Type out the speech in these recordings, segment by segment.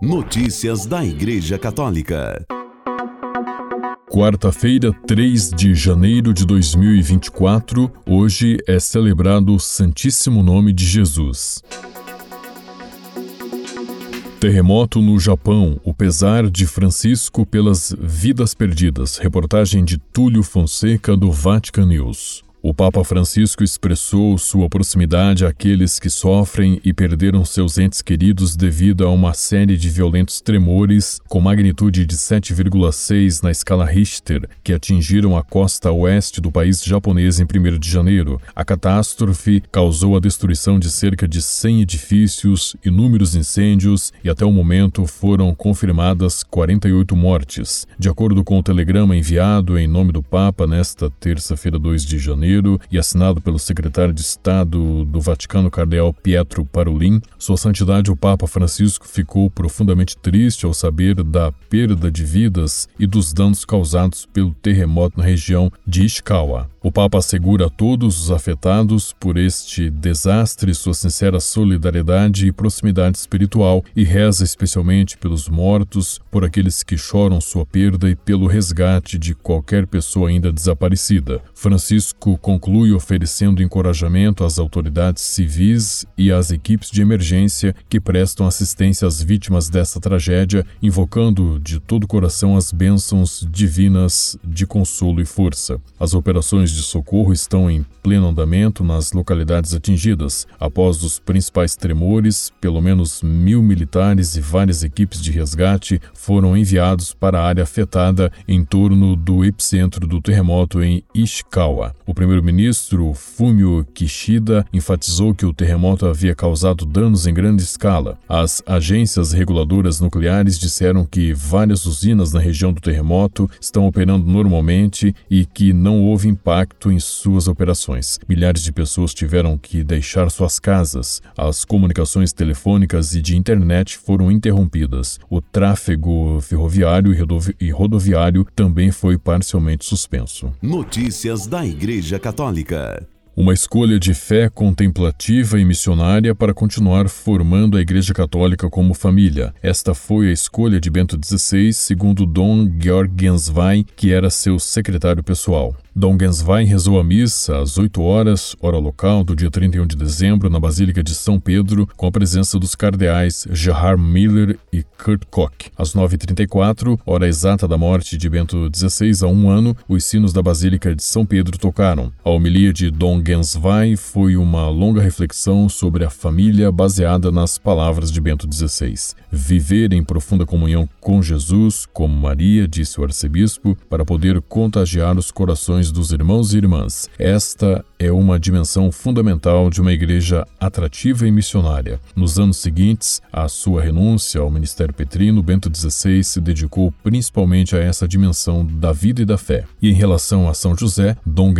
Notícias da Igreja Católica. Quarta-feira, 3 de janeiro de 2024, hoje é celebrado o Santíssimo Nome de Jesus. Terremoto no Japão, o pesar de Francisco pelas vidas perdidas. Reportagem de Túlio Fonseca do Vatican News. O Papa Francisco expressou sua proximidade àqueles que sofrem e perderam seus entes queridos devido a uma série de violentos tremores com magnitude de 7,6 na escala Richter que atingiram a costa oeste do país japonês em 1 de janeiro. A catástrofe causou a destruição de cerca de 100 edifícios, inúmeros incêndios e até o momento foram confirmadas 48 mortes. De acordo com o telegrama enviado em nome do Papa nesta terça-feira, 2 de janeiro, E assinado pelo secretário de Estado do Vaticano, Cardeal Pietro Parolin, Sua Santidade o Papa Francisco ficou profundamente triste ao saber da perda de vidas e dos danos causados pelo terremoto na região de Ishikawa. O Papa assegura a todos os afetados por este desastre sua sincera solidariedade e proximidade espiritual e reza especialmente pelos mortos, por aqueles que choram sua perda e pelo resgate de qualquer pessoa ainda desaparecida. Francisco conclui oferecendo encorajamento às autoridades civis e às equipes de emergência que prestam assistência às vítimas dessa tragédia, invocando de todo o coração as bênçãos divinas de consolo e força. As operações de socorro estão em pleno andamento nas localidades atingidas. Após os principais tremores, pelo menos mil militares e várias equipes de resgate foram enviados para a área afetada em torno do epicentro do terremoto em Ishikawa. O primeiro-ministro Fumio Kishida enfatizou que o terremoto havia causado danos em grande escala. As agências reguladoras nucleares disseram que várias usinas na região do terremoto estão operando normalmente e que não houve impacto em suas operações. Milhares de pessoas tiveram que deixar suas casas. As comunicações telefônicas e de internet foram interrompidas. O tráfego ferroviário e rodoviário também foi parcialmente suspenso. Notícias da Igreja Igreja Católica. Uma escolha de fé contemplativa e missionária para continuar formando a Igreja Católica como família. Esta foi a escolha de Bento XVI, segundo Dom Georg Genswein, que era seu secretário pessoal. Dom rezou a missa às 8 horas, hora local, do dia 31 de dezembro, na Basílica de São Pedro, com a presença dos cardeais Gerhard Miller e Kurt Koch. Às 9h34, hora exata da morte de Bento XVI, há um ano, os sinos da Basílica de São Pedro tocaram. A homilia de Dom foi uma longa reflexão sobre a família baseada nas palavras de Bento XVI. Viver em profunda comunhão com Jesus, como Maria, disse o arcebispo, para poder contagiar os corações dos irmãos e irmãs. Esta é uma dimensão fundamental de uma igreja atrativa e missionária. Nos anos seguintes, à sua renúncia ao ministério petrino, Bento XVI se dedicou principalmente a essa dimensão da vida e da fé. E em relação a São José, Dom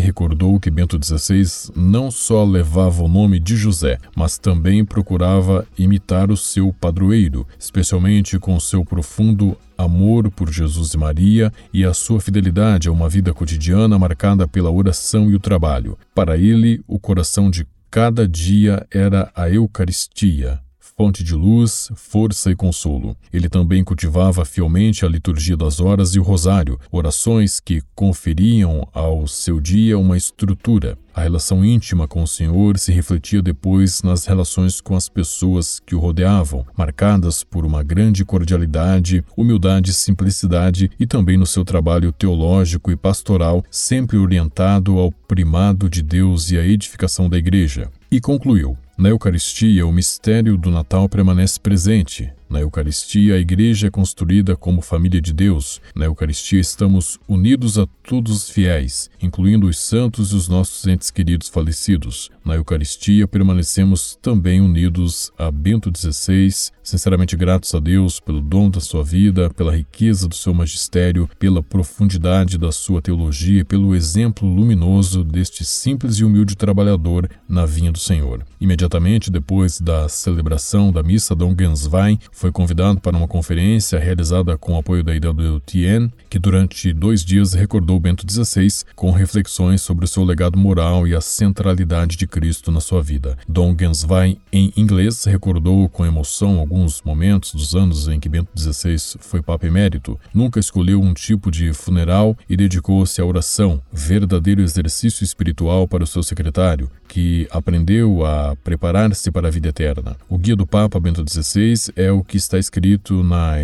recordou que Bento XVI não só levava o nome de José, mas também procurava imitar o seu padroeiro, especialmente com seu profundo amor por Jesus e Maria e a sua fidelidade a uma vida cotidiana marcada pela oração e o trabalho. Para ele, o coração de cada dia era a Eucaristia, fonte de luz, força e consolo. Ele também cultivava fielmente a liturgia das horas e o rosário, orações que conferiam ao seu dia uma estrutura. A relação íntima com o Senhor se refletia depois nas relações com as pessoas que o rodeavam, marcadas por uma grande cordialidade, humildade e simplicidade, e também no seu trabalho teológico e pastoral, sempre orientado ao primado de Deus e à edificação da Igreja. E concluiu: na Eucaristia, o mistério do Natal permanece presente, na Eucaristia, a Igreja é construída como família de Deus. Na Eucaristia, estamos unidos a todos os fiéis, incluindo os santos e os nossos entes queridos falecidos. Na Eucaristia, permanecemos também unidos a Bento XVI, sinceramente gratos a Deus pelo dom da sua vida, pela riqueza do seu magistério, pela profundidade da sua teologia e pelo exemplo luminoso deste simples e humilde trabalhador na vinha do Senhor. Imediatamente depois da celebração da missa, Dom Genswein foi convidado para uma conferência realizada com o apoio da IWTN, que durante dois dias recordou Bento XVI com reflexões sobre o seu legado moral e a centralidade de Cristo na sua vida. Dom Genswein, em inglês, recordou com emoção alguns momentos dos anos em que Bento XVI foi Papa Emérito. Nunca escolheu um tipo de funeral e dedicou-se à oração, verdadeiro exercício espiritual para o seu secretário, que aprendeu a preparar-se para a vida eterna. O guia do Papa Bento XVI é o que está escrito na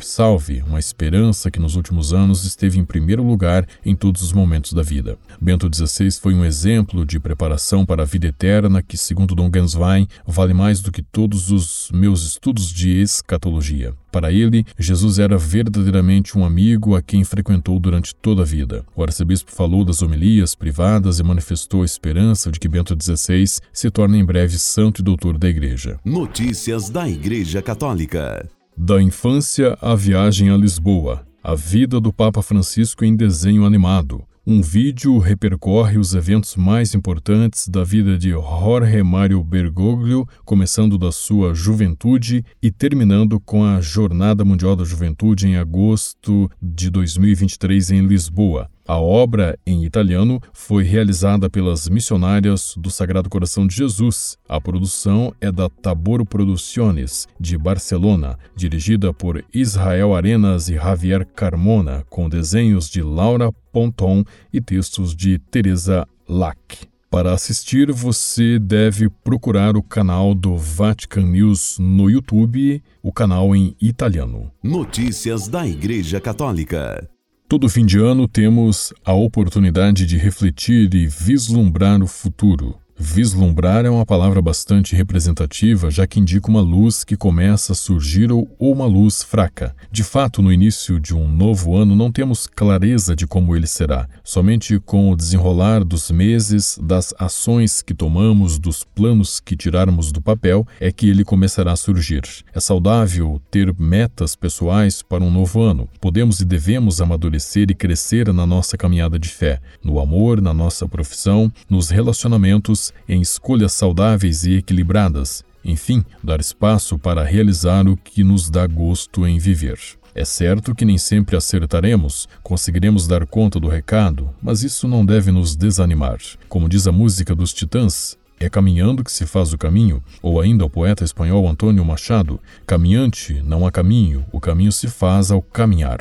Salve, uma esperança que nos últimos anos esteve em primeiro lugar em todos os momentos da vida. Bento XVI foi um exemplo de preparação para a vida eterna que, segundo Dom Genswein, vale mais do que todos os meus estudos de escatologia. Para ele, Jesus era verdadeiramente um amigo a quem frequentou durante toda a vida. O arcebispo falou das homilias privadas e manifestou a esperança de que Bento XVI se torne em breve santo e doutor da Igreja. Notícias da Igreja Católica. Da infância à viagem a Lisboa. A vida do Papa Francisco em desenho animado. Um vídeo repercorre os eventos mais importantes da vida de Jorge Mário Bergoglio, começando da sua juventude e terminando com a Jornada Mundial da Juventude em agosto de 2023 em Lisboa. A obra, em italiano, foi realizada pelas missionárias do Sagrado Coração de Jesus. A produção é da Tabor Producciones, de Barcelona, dirigida por Israel Arenas e Javier Carmona, com desenhos de Laura Ponton e textos de Teresa Lack. Para assistir, você deve procurar o canal do Vatican News no YouTube, o canal em italiano. Notícias da Igreja Católica. Todo fim de ano temos a oportunidade de refletir e vislumbrar o futuro. Vislumbrar é uma palavra bastante representativa, já que indica uma luz que começa a surgir ou uma luz fraca. De fato, no início de um novo ano, não temos clareza de como ele será. Somente com o desenrolar dos meses, das ações que tomamos, dos planos que tirarmos do papel, é que ele começará a surgir. É saudável ter metas pessoais para um novo ano. Podemos e devemos amadurecer e crescer na nossa caminhada de fé, no amor, na nossa profissão, nos relacionamentos em escolhas saudáveis e equilibradas, enfim, dar espaço para realizar o que nos dá gosto em viver. É certo que nem sempre acertaremos, conseguiremos dar conta do recado, mas isso não deve nos desanimar. Como diz a música dos Titãs, é caminhando que se faz o caminho, ou ainda o poeta espanhol Antônio Machado, caminhante não há caminho, o caminho se faz ao caminhar.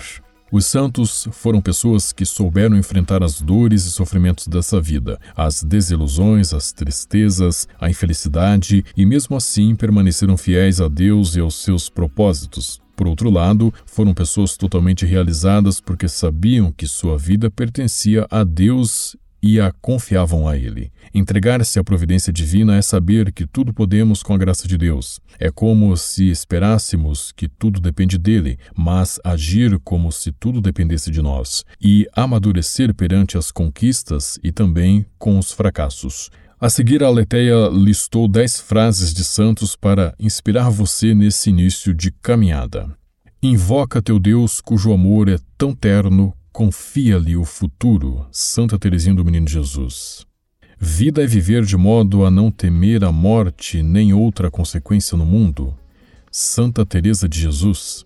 Os santos foram pessoas que souberam enfrentar as dores e sofrimentos dessa vida, as desilusões, as tristezas, a infelicidade e, mesmo assim, permaneceram fiéis a Deus e aos seus propósitos. Por outro lado, foram pessoas totalmente realizadas porque sabiam que sua vida pertencia a Deus e a confiavam a Ele. Entregar-se à providência divina é saber que tudo podemos com a graça de Deus. É como se esperássemos que tudo depende dele, mas agir como se tudo dependesse de nós, e amadurecer perante as conquistas e também com os fracassos. A seguir, a Leteia listou dez frases de santos para inspirar você nesse início de caminhada. Invoca teu Deus, cujo amor é tão terno Confia-lhe o futuro, Santa Teresinha do Menino Jesus. Vida é viver de modo a não temer a morte nem outra consequência no mundo. Santa Teresa de Jesus.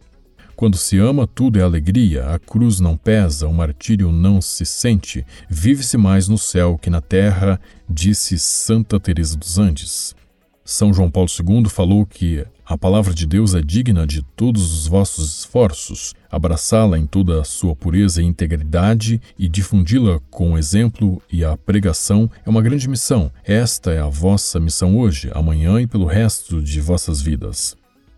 Quando se ama, tudo é alegria, a cruz não pesa, o martírio não se sente, vive-se mais no céu que na terra, disse Santa Teresa dos Andes. São João Paulo II falou que a palavra de Deus é digna de todos os vossos esforços. Abraçá-la em toda a sua pureza e integridade e difundi-la com o exemplo e a pregação é uma grande missão. Esta é a vossa missão hoje, amanhã e pelo resto de vossas vidas.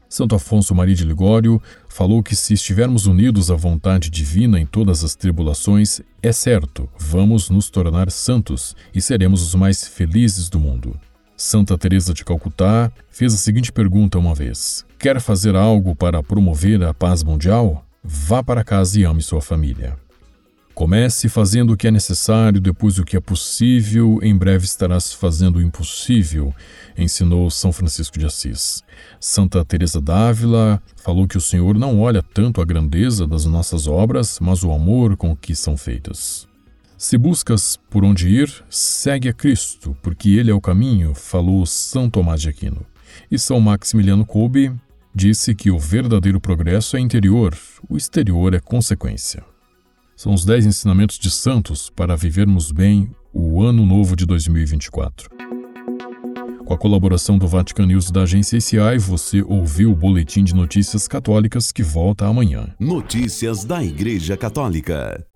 Santo Afonso Maria de Ligório falou que se estivermos unidos à vontade divina em todas as tribulações, é certo, vamos nos tornar santos e seremos os mais felizes do mundo. Santa Teresa de Calcutá fez a seguinte pergunta uma vez: Quer fazer algo para promover a paz mundial? Vá para casa e ame sua família. Comece fazendo o que é necessário, depois o que é possível, em breve estarás fazendo o impossível, ensinou São Francisco de Assis. Santa Teresa d'Ávila falou que o Senhor não olha tanto a grandeza das nossas obras, mas o amor com que são feitas. Se buscas por onde ir, segue a Cristo, porque Ele é o caminho, falou São Tomás de Aquino. E São Maximiliano Kolbe disse que o verdadeiro progresso é interior, o exterior é consequência. São os 10 ensinamentos de Santos para vivermos bem o ano novo de 2024. Com a colaboração do Vatican News da agência ICI, você ouviu o Boletim de Notícias Católicas que volta amanhã. Notícias da Igreja Católica.